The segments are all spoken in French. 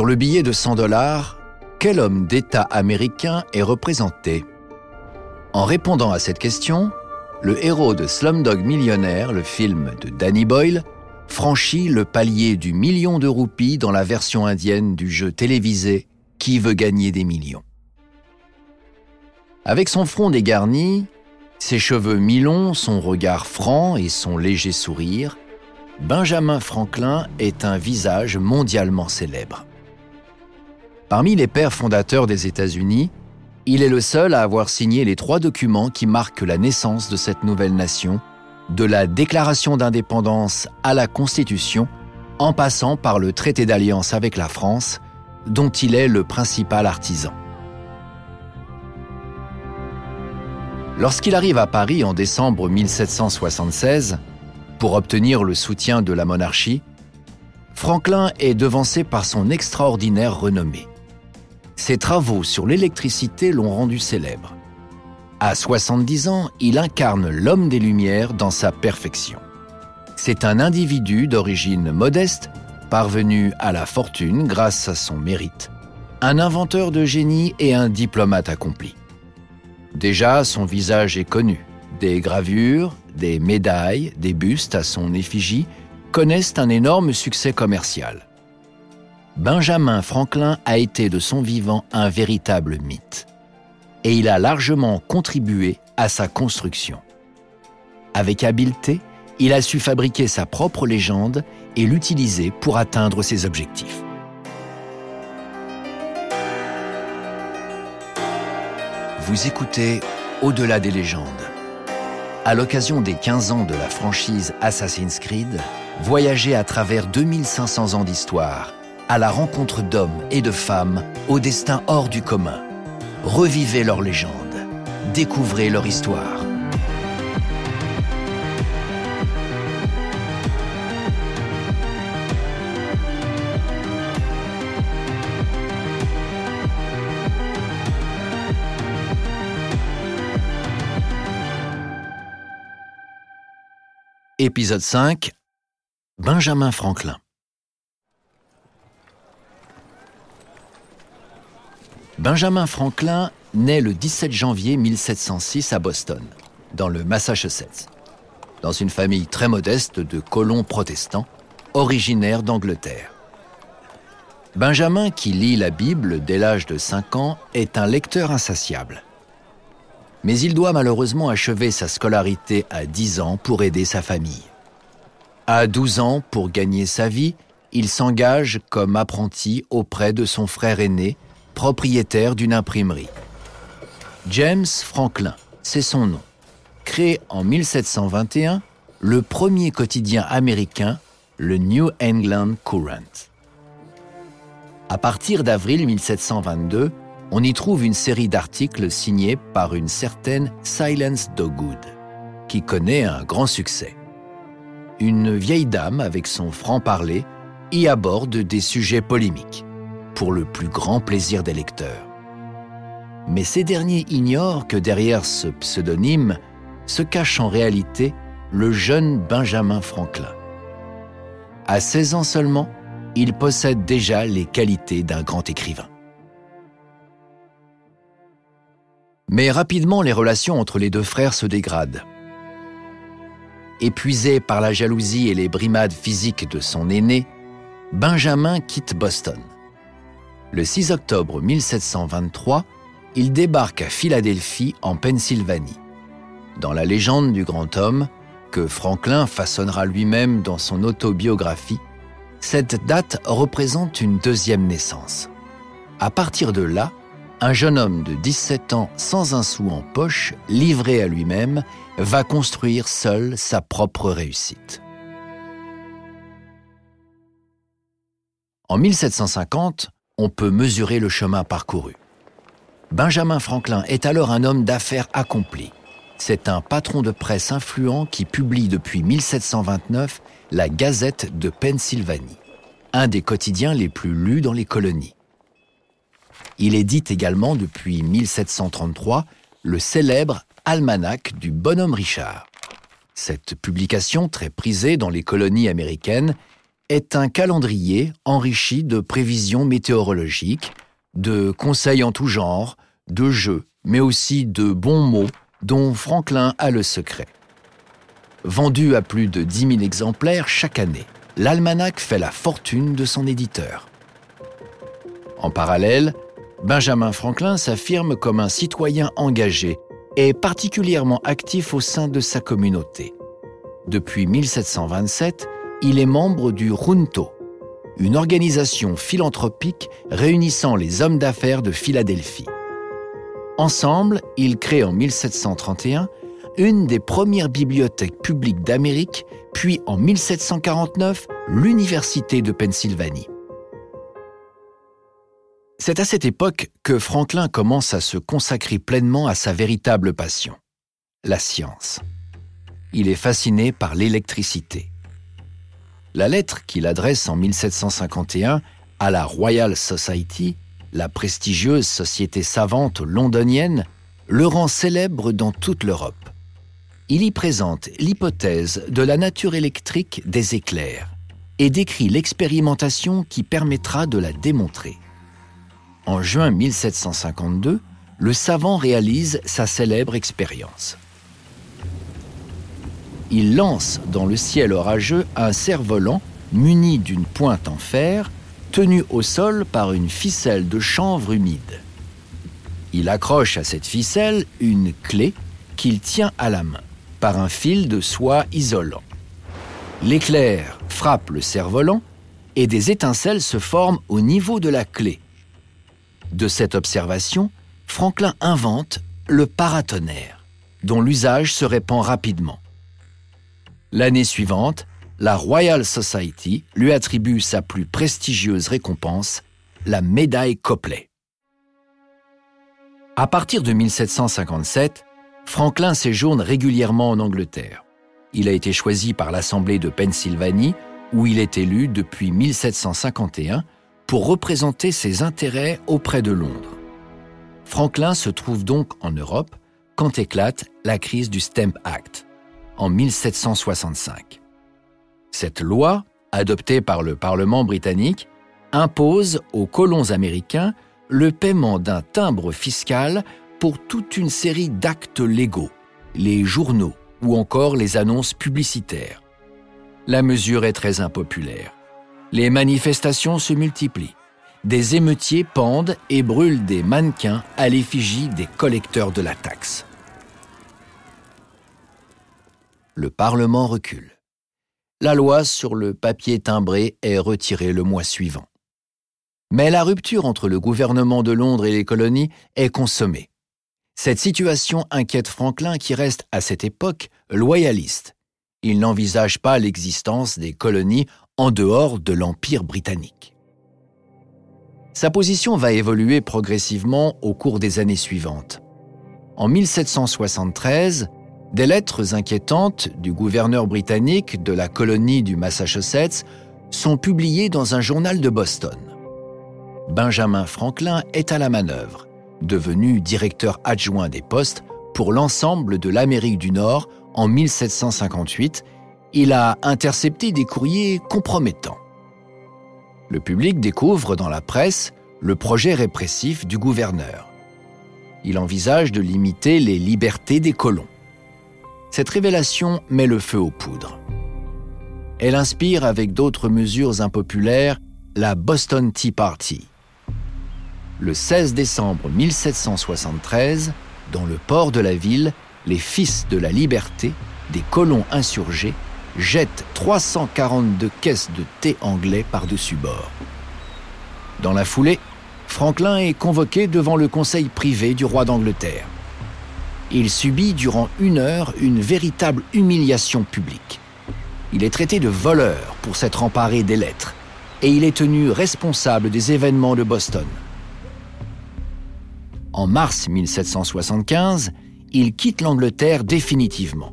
Sur le billet de 100 dollars, quel homme d'État américain est représenté? En répondant à cette question, le héros de Slumdog Millionnaire, le film de Danny Boyle, franchit le palier du million de roupies dans la version indienne du jeu télévisé Qui veut gagner des millions? Avec son front dégarni, ses cheveux mi-longs, son regard franc et son léger sourire, Benjamin Franklin est un visage mondialement célèbre. Parmi les pères fondateurs des États-Unis, il est le seul à avoir signé les trois documents qui marquent la naissance de cette nouvelle nation, de la Déclaration d'indépendance à la Constitution, en passant par le traité d'alliance avec la France, dont il est le principal artisan. Lorsqu'il arrive à Paris en décembre 1776, pour obtenir le soutien de la monarchie, Franklin est devancé par son extraordinaire renommée. Ses travaux sur l'électricité l'ont rendu célèbre. À 70 ans, il incarne l'homme des Lumières dans sa perfection. C'est un individu d'origine modeste, parvenu à la fortune grâce à son mérite, un inventeur de génie et un diplomate accompli. Déjà, son visage est connu. Des gravures, des médailles, des bustes à son effigie connaissent un énorme succès commercial. Benjamin Franklin a été de son vivant un véritable mythe. Et il a largement contribué à sa construction. Avec habileté, il a su fabriquer sa propre légende et l'utiliser pour atteindre ses objectifs. Vous écoutez Au-delà des légendes. À l'occasion des 15 ans de la franchise Assassin's Creed, voyagez à travers 2500 ans d'histoire à la rencontre d'hommes et de femmes au destin hors du commun. Revivez leur légende, découvrez leur histoire. Épisode 5 Benjamin Franklin Benjamin Franklin naît le 17 janvier 1706 à Boston, dans le Massachusetts, dans une famille très modeste de colons protestants, originaires d'Angleterre. Benjamin, qui lit la Bible dès l'âge de 5 ans, est un lecteur insatiable. Mais il doit malheureusement achever sa scolarité à 10 ans pour aider sa famille. À 12 ans, pour gagner sa vie, il s'engage comme apprenti auprès de son frère aîné, propriétaire d'une imprimerie. James Franklin, c'est son nom. Créé en 1721, le premier quotidien américain, le New England Courant. À partir d'avril 1722, on y trouve une série d'articles signés par une certaine Silence Dogwood, qui connaît un grand succès. Une vieille dame avec son franc-parler y aborde des sujets polémiques pour le plus grand plaisir des lecteurs. Mais ces derniers ignorent que derrière ce pseudonyme se cache en réalité le jeune Benjamin Franklin. À 16 ans seulement, il possède déjà les qualités d'un grand écrivain. Mais rapidement, les relations entre les deux frères se dégradent. Épuisé par la jalousie et les brimades physiques de son aîné, Benjamin quitte Boston. Le 6 octobre 1723, il débarque à Philadelphie, en Pennsylvanie. Dans la légende du grand homme, que Franklin façonnera lui-même dans son autobiographie, cette date représente une deuxième naissance. À partir de là, un jeune homme de 17 ans sans un sou en poche, livré à lui-même, va construire seul sa propre réussite. En 1750, on peut mesurer le chemin parcouru. Benjamin Franklin est alors un homme d'affaires accompli. C'est un patron de presse influent qui publie depuis 1729 la Gazette de Pennsylvanie, un des quotidiens les plus lus dans les colonies. Il édite également depuis 1733 le célèbre Almanach du bonhomme Richard. Cette publication, très prisée dans les colonies américaines, est un calendrier enrichi de prévisions météorologiques, de conseils en tout genre, de jeux, mais aussi de bons mots dont Franklin a le secret. Vendu à plus de 10 000 exemplaires chaque année, l'almanach fait la fortune de son éditeur. En parallèle, Benjamin Franklin s'affirme comme un citoyen engagé et particulièrement actif au sein de sa communauté. Depuis 1727, il est membre du Runto, une organisation philanthropique réunissant les hommes d'affaires de Philadelphie. Ensemble, ils créent en 1731 une des premières bibliothèques publiques d'Amérique, puis en 1749 l'Université de Pennsylvanie. C'est à cette époque que Franklin commence à se consacrer pleinement à sa véritable passion, la science. Il est fasciné par l'électricité. La lettre qu'il adresse en 1751 à la Royal Society, la prestigieuse société savante londonienne, le rend célèbre dans toute l'Europe. Il y présente l'hypothèse de la nature électrique des éclairs et décrit l'expérimentation qui permettra de la démontrer. En juin 1752, le savant réalise sa célèbre expérience il lance dans le ciel orageux un cerf-volant muni d'une pointe en fer, tenu au sol par une ficelle de chanvre humide. Il accroche à cette ficelle une clé qu'il tient à la main par un fil de soie isolant. L'éclair frappe le cerf-volant et des étincelles se forment au niveau de la clé. De cette observation, Franklin invente le paratonnerre, dont l'usage se répand rapidement. L'année suivante, la Royal Society lui attribue sa plus prestigieuse récompense, la médaille Copley. À partir de 1757, Franklin séjourne régulièrement en Angleterre. Il a été choisi par l'Assemblée de Pennsylvanie, où il est élu depuis 1751, pour représenter ses intérêts auprès de Londres. Franklin se trouve donc en Europe quand éclate la crise du Stamp Act en 1765. Cette loi, adoptée par le Parlement britannique, impose aux colons américains le paiement d'un timbre fiscal pour toute une série d'actes légaux, les journaux ou encore les annonces publicitaires. La mesure est très impopulaire. Les manifestations se multiplient. Des émeutiers pendent et brûlent des mannequins à l'effigie des collecteurs de la taxe le Parlement recule. La loi sur le papier timbré est retirée le mois suivant. Mais la rupture entre le gouvernement de Londres et les colonies est consommée. Cette situation inquiète Franklin qui reste à cette époque loyaliste. Il n'envisage pas l'existence des colonies en dehors de l'Empire britannique. Sa position va évoluer progressivement au cours des années suivantes. En 1773, des lettres inquiétantes du gouverneur britannique de la colonie du Massachusetts sont publiées dans un journal de Boston. Benjamin Franklin est à la manœuvre, devenu directeur adjoint des postes pour l'ensemble de l'Amérique du Nord en 1758. Il a intercepté des courriers compromettants. Le public découvre dans la presse le projet répressif du gouverneur. Il envisage de limiter les libertés des colons. Cette révélation met le feu aux poudres. Elle inspire avec d'autres mesures impopulaires la Boston Tea Party. Le 16 décembre 1773, dans le port de la ville, les fils de la liberté, des colons insurgés, jettent 342 caisses de thé anglais par-dessus bord. Dans la foulée, Franklin est convoqué devant le conseil privé du roi d'Angleterre il subit durant une heure une véritable humiliation publique. Il est traité de voleur pour s'être emparé des lettres et il est tenu responsable des événements de Boston. En mars 1775, il quitte l'Angleterre définitivement.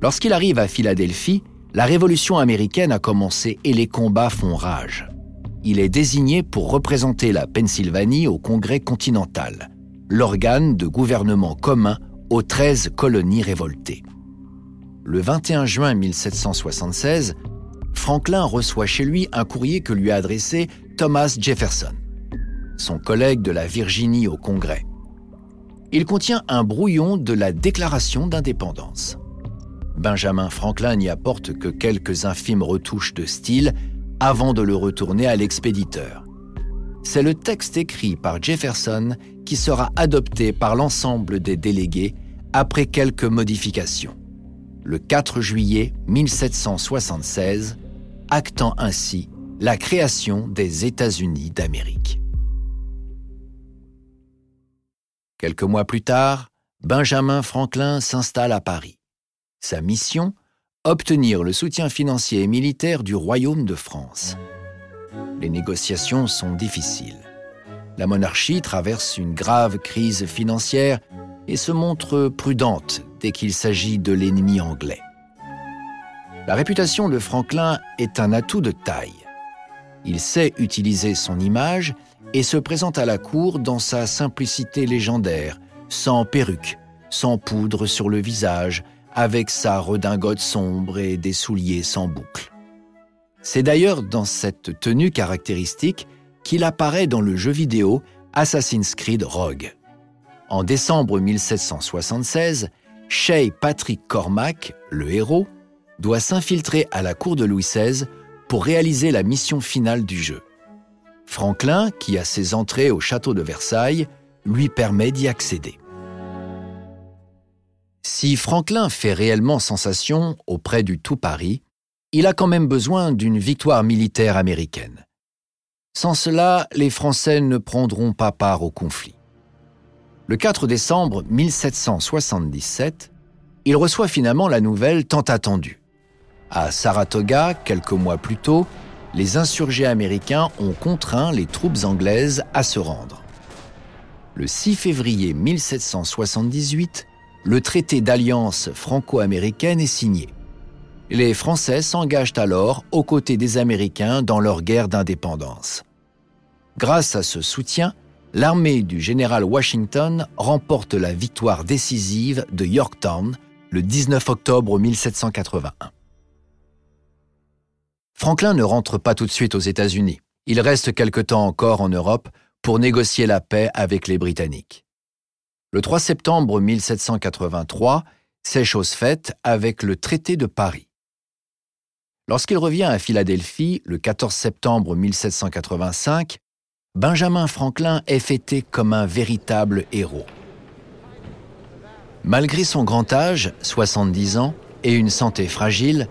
Lorsqu'il arrive à Philadelphie, la Révolution américaine a commencé et les combats font rage. Il est désigné pour représenter la Pennsylvanie au Congrès continental l'organe de gouvernement commun aux 13 colonies révoltées. Le 21 juin 1776, Franklin reçoit chez lui un courrier que lui a adressé Thomas Jefferson, son collègue de la Virginie au Congrès. Il contient un brouillon de la Déclaration d'indépendance. Benjamin Franklin n'y apporte que quelques infimes retouches de style avant de le retourner à l'expéditeur. C'est le texte écrit par Jefferson qui sera adopté par l'ensemble des délégués après quelques modifications. Le 4 juillet 1776, actant ainsi la création des États-Unis d'Amérique. Quelques mois plus tard, Benjamin Franklin s'installe à Paris. Sa mission Obtenir le soutien financier et militaire du Royaume de France. Les négociations sont difficiles. La monarchie traverse une grave crise financière et se montre prudente dès qu'il s'agit de l'ennemi anglais. La réputation de Franklin est un atout de taille. Il sait utiliser son image et se présente à la cour dans sa simplicité légendaire, sans perruque, sans poudre sur le visage, avec sa redingote sombre et des souliers sans boucle. C'est d'ailleurs dans cette tenue caractéristique qu'il apparaît dans le jeu vidéo Assassin's Creed Rogue. En décembre 1776, Shay Patrick Cormac, le héros, doit s'infiltrer à la cour de Louis XVI pour réaliser la mission finale du jeu. Franklin, qui a ses entrées au château de Versailles, lui permet d'y accéder. Si Franklin fait réellement sensation auprès du tout Paris, il a quand même besoin d'une victoire militaire américaine. Sans cela, les Français ne prendront pas part au conflit. Le 4 décembre 1777, il reçoit finalement la nouvelle tant attendue. À Saratoga, quelques mois plus tôt, les insurgés américains ont contraint les troupes anglaises à se rendre. Le 6 février 1778, le traité d'alliance franco-américaine est signé. Les Français s'engagent alors aux côtés des Américains dans leur guerre d'indépendance. Grâce à ce soutien, l'armée du général Washington remporte la victoire décisive de Yorktown le 19 octobre 1781. Franklin ne rentre pas tout de suite aux États-Unis. Il reste quelque temps encore en Europe pour négocier la paix avec les Britanniques. Le 3 septembre 1783, c'est chose faite avec le traité de Paris. Lorsqu'il revient à Philadelphie le 14 septembre 1785, Benjamin Franklin est fêté comme un véritable héros. Malgré son grand âge, 70 ans, et une santé fragile,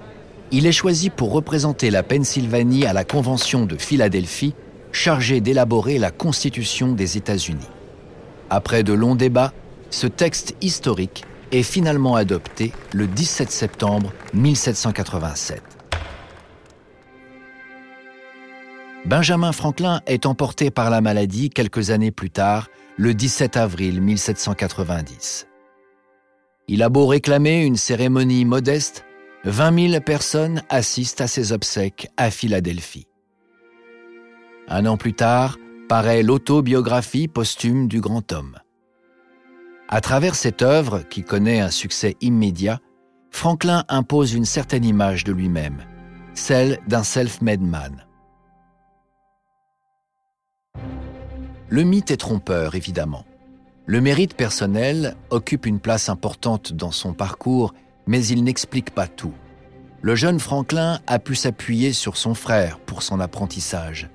il est choisi pour représenter la Pennsylvanie à la Convention de Philadelphie, chargée d'élaborer la Constitution des États-Unis. Après de longs débats, ce texte historique est finalement adopté le 17 septembre 1787. Benjamin Franklin est emporté par la maladie quelques années plus tard, le 17 avril 1790. Il a beau réclamer une cérémonie modeste, 20 000 personnes assistent à ses obsèques à Philadelphie. Un an plus tard, paraît l'autobiographie posthume du grand homme. À travers cette œuvre, qui connaît un succès immédiat, Franklin impose une certaine image de lui-même, celle d'un self-made man. Le mythe est trompeur, évidemment. Le mérite personnel occupe une place importante dans son parcours mais il n'explique pas tout. Le jeune Franklin a pu s'appuyer sur son frère pour son apprentissage,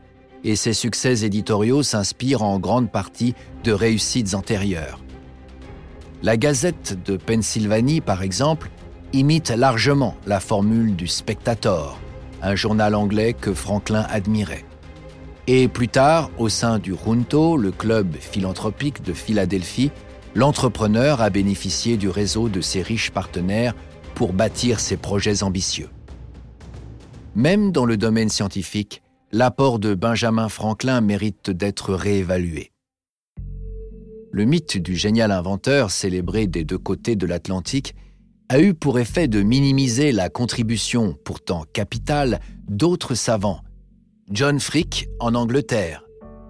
et ses succès éditoriaux s'inspirent en grande partie de réussites antérieures. La Gazette de Pennsylvanie, par exemple, imite largement la formule du Spectator, un journal anglais que Franklin admirait. Et plus tard, au sein du Junto, le club philanthropique de Philadelphie, l'entrepreneur a bénéficié du réseau de ses riches partenaires pour bâtir ses projets ambitieux. Même dans le domaine scientifique, l'apport de Benjamin Franklin mérite d'être réévalué. Le mythe du génial inventeur célébré des deux côtés de l'Atlantique a eu pour effet de minimiser la contribution pourtant capitale d'autres savants, John Frick en Angleterre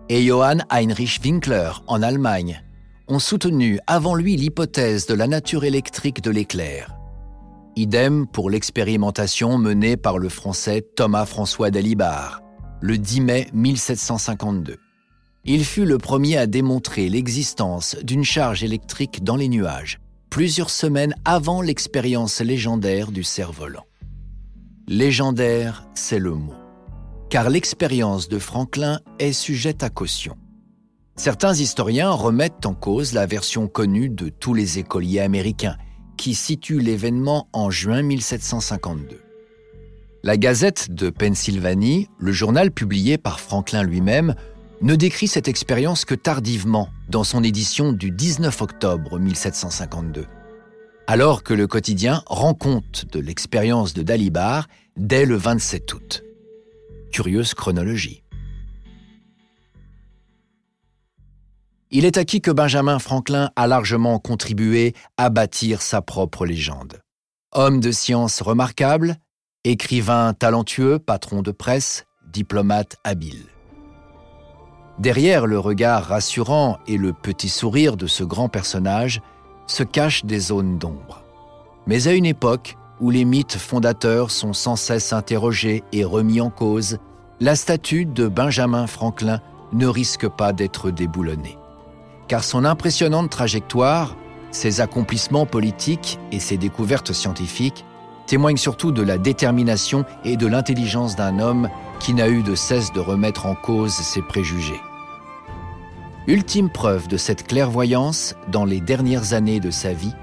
et Johann Heinrich Winkler en Allemagne, ont soutenu avant lui l'hypothèse de la nature électrique de l'éclair. Idem pour l'expérimentation menée par le français Thomas-François Dalibard, le 10 mai 1752. Il fut le premier à démontrer l'existence d'une charge électrique dans les nuages, plusieurs semaines avant l'expérience légendaire du cerf-volant. Légendaire, c'est le mot, car l'expérience de Franklin est sujette à caution. Certains historiens remettent en cause la version connue de tous les écoliers américains, qui situe l'événement en juin 1752. La Gazette de Pennsylvanie, le journal publié par Franklin lui-même, ne décrit cette expérience que tardivement, dans son édition du 19 octobre 1752, alors que le quotidien rend compte de l'expérience de Dalibar dès le 27 août. Curieuse chronologie. Il est acquis que Benjamin Franklin a largement contribué à bâtir sa propre légende. Homme de science remarquable, écrivain talentueux, patron de presse, diplomate habile. Derrière le regard rassurant et le petit sourire de ce grand personnage se cachent des zones d'ombre. Mais à une époque où les mythes fondateurs sont sans cesse interrogés et remis en cause, la statue de Benjamin Franklin ne risque pas d'être déboulonnée car son impressionnante trajectoire, ses accomplissements politiques et ses découvertes scientifiques témoignent surtout de la détermination et de l'intelligence d'un homme qui n'a eu de cesse de remettre en cause ses préjugés. Ultime preuve de cette clairvoyance, dans les dernières années de sa vie,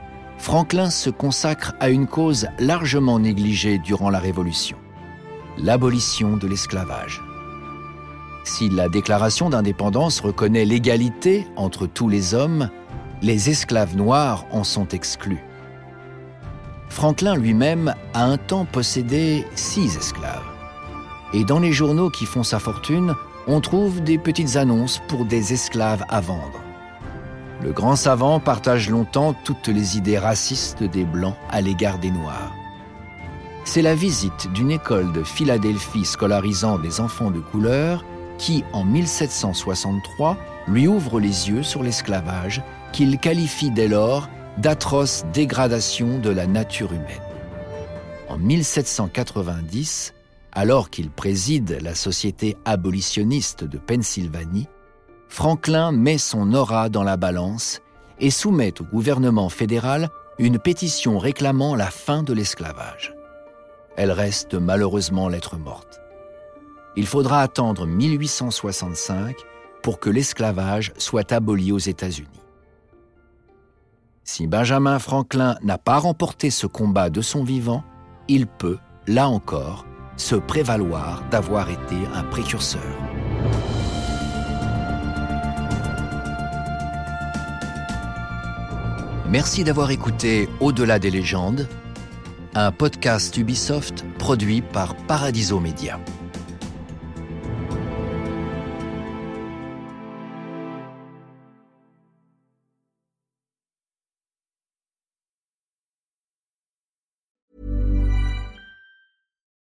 Franklin se consacre à une cause largement négligée durant la Révolution, l'abolition de l'esclavage. Si la déclaration d'indépendance reconnaît l'égalité entre tous les hommes, les esclaves noirs en sont exclus. Franklin lui-même a un temps possédé six esclaves. Et dans les journaux qui font sa fortune, on trouve des petites annonces pour des esclaves à vendre. Le grand savant partage longtemps toutes les idées racistes des Blancs à l'égard des Noirs. C'est la visite d'une école de Philadelphie scolarisant des enfants de couleur qui, en 1763, lui ouvre les yeux sur l'esclavage qu'il qualifie dès lors d'atroce dégradation de la nature humaine. En 1790, alors qu'il préside la Société abolitionniste de Pennsylvanie, Franklin met son aura dans la balance et soumet au gouvernement fédéral une pétition réclamant la fin de l'esclavage. Elle reste malheureusement lettre morte il faudra attendre 1865 pour que l'esclavage soit aboli aux États-Unis. Si Benjamin Franklin n'a pas remporté ce combat de son vivant, il peut, là encore, se prévaloir d'avoir été un précurseur. Merci d'avoir écouté Au-delà des légendes, un podcast Ubisoft produit par Paradiso Media.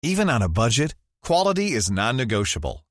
Even on a budget, quality is non-negotiable.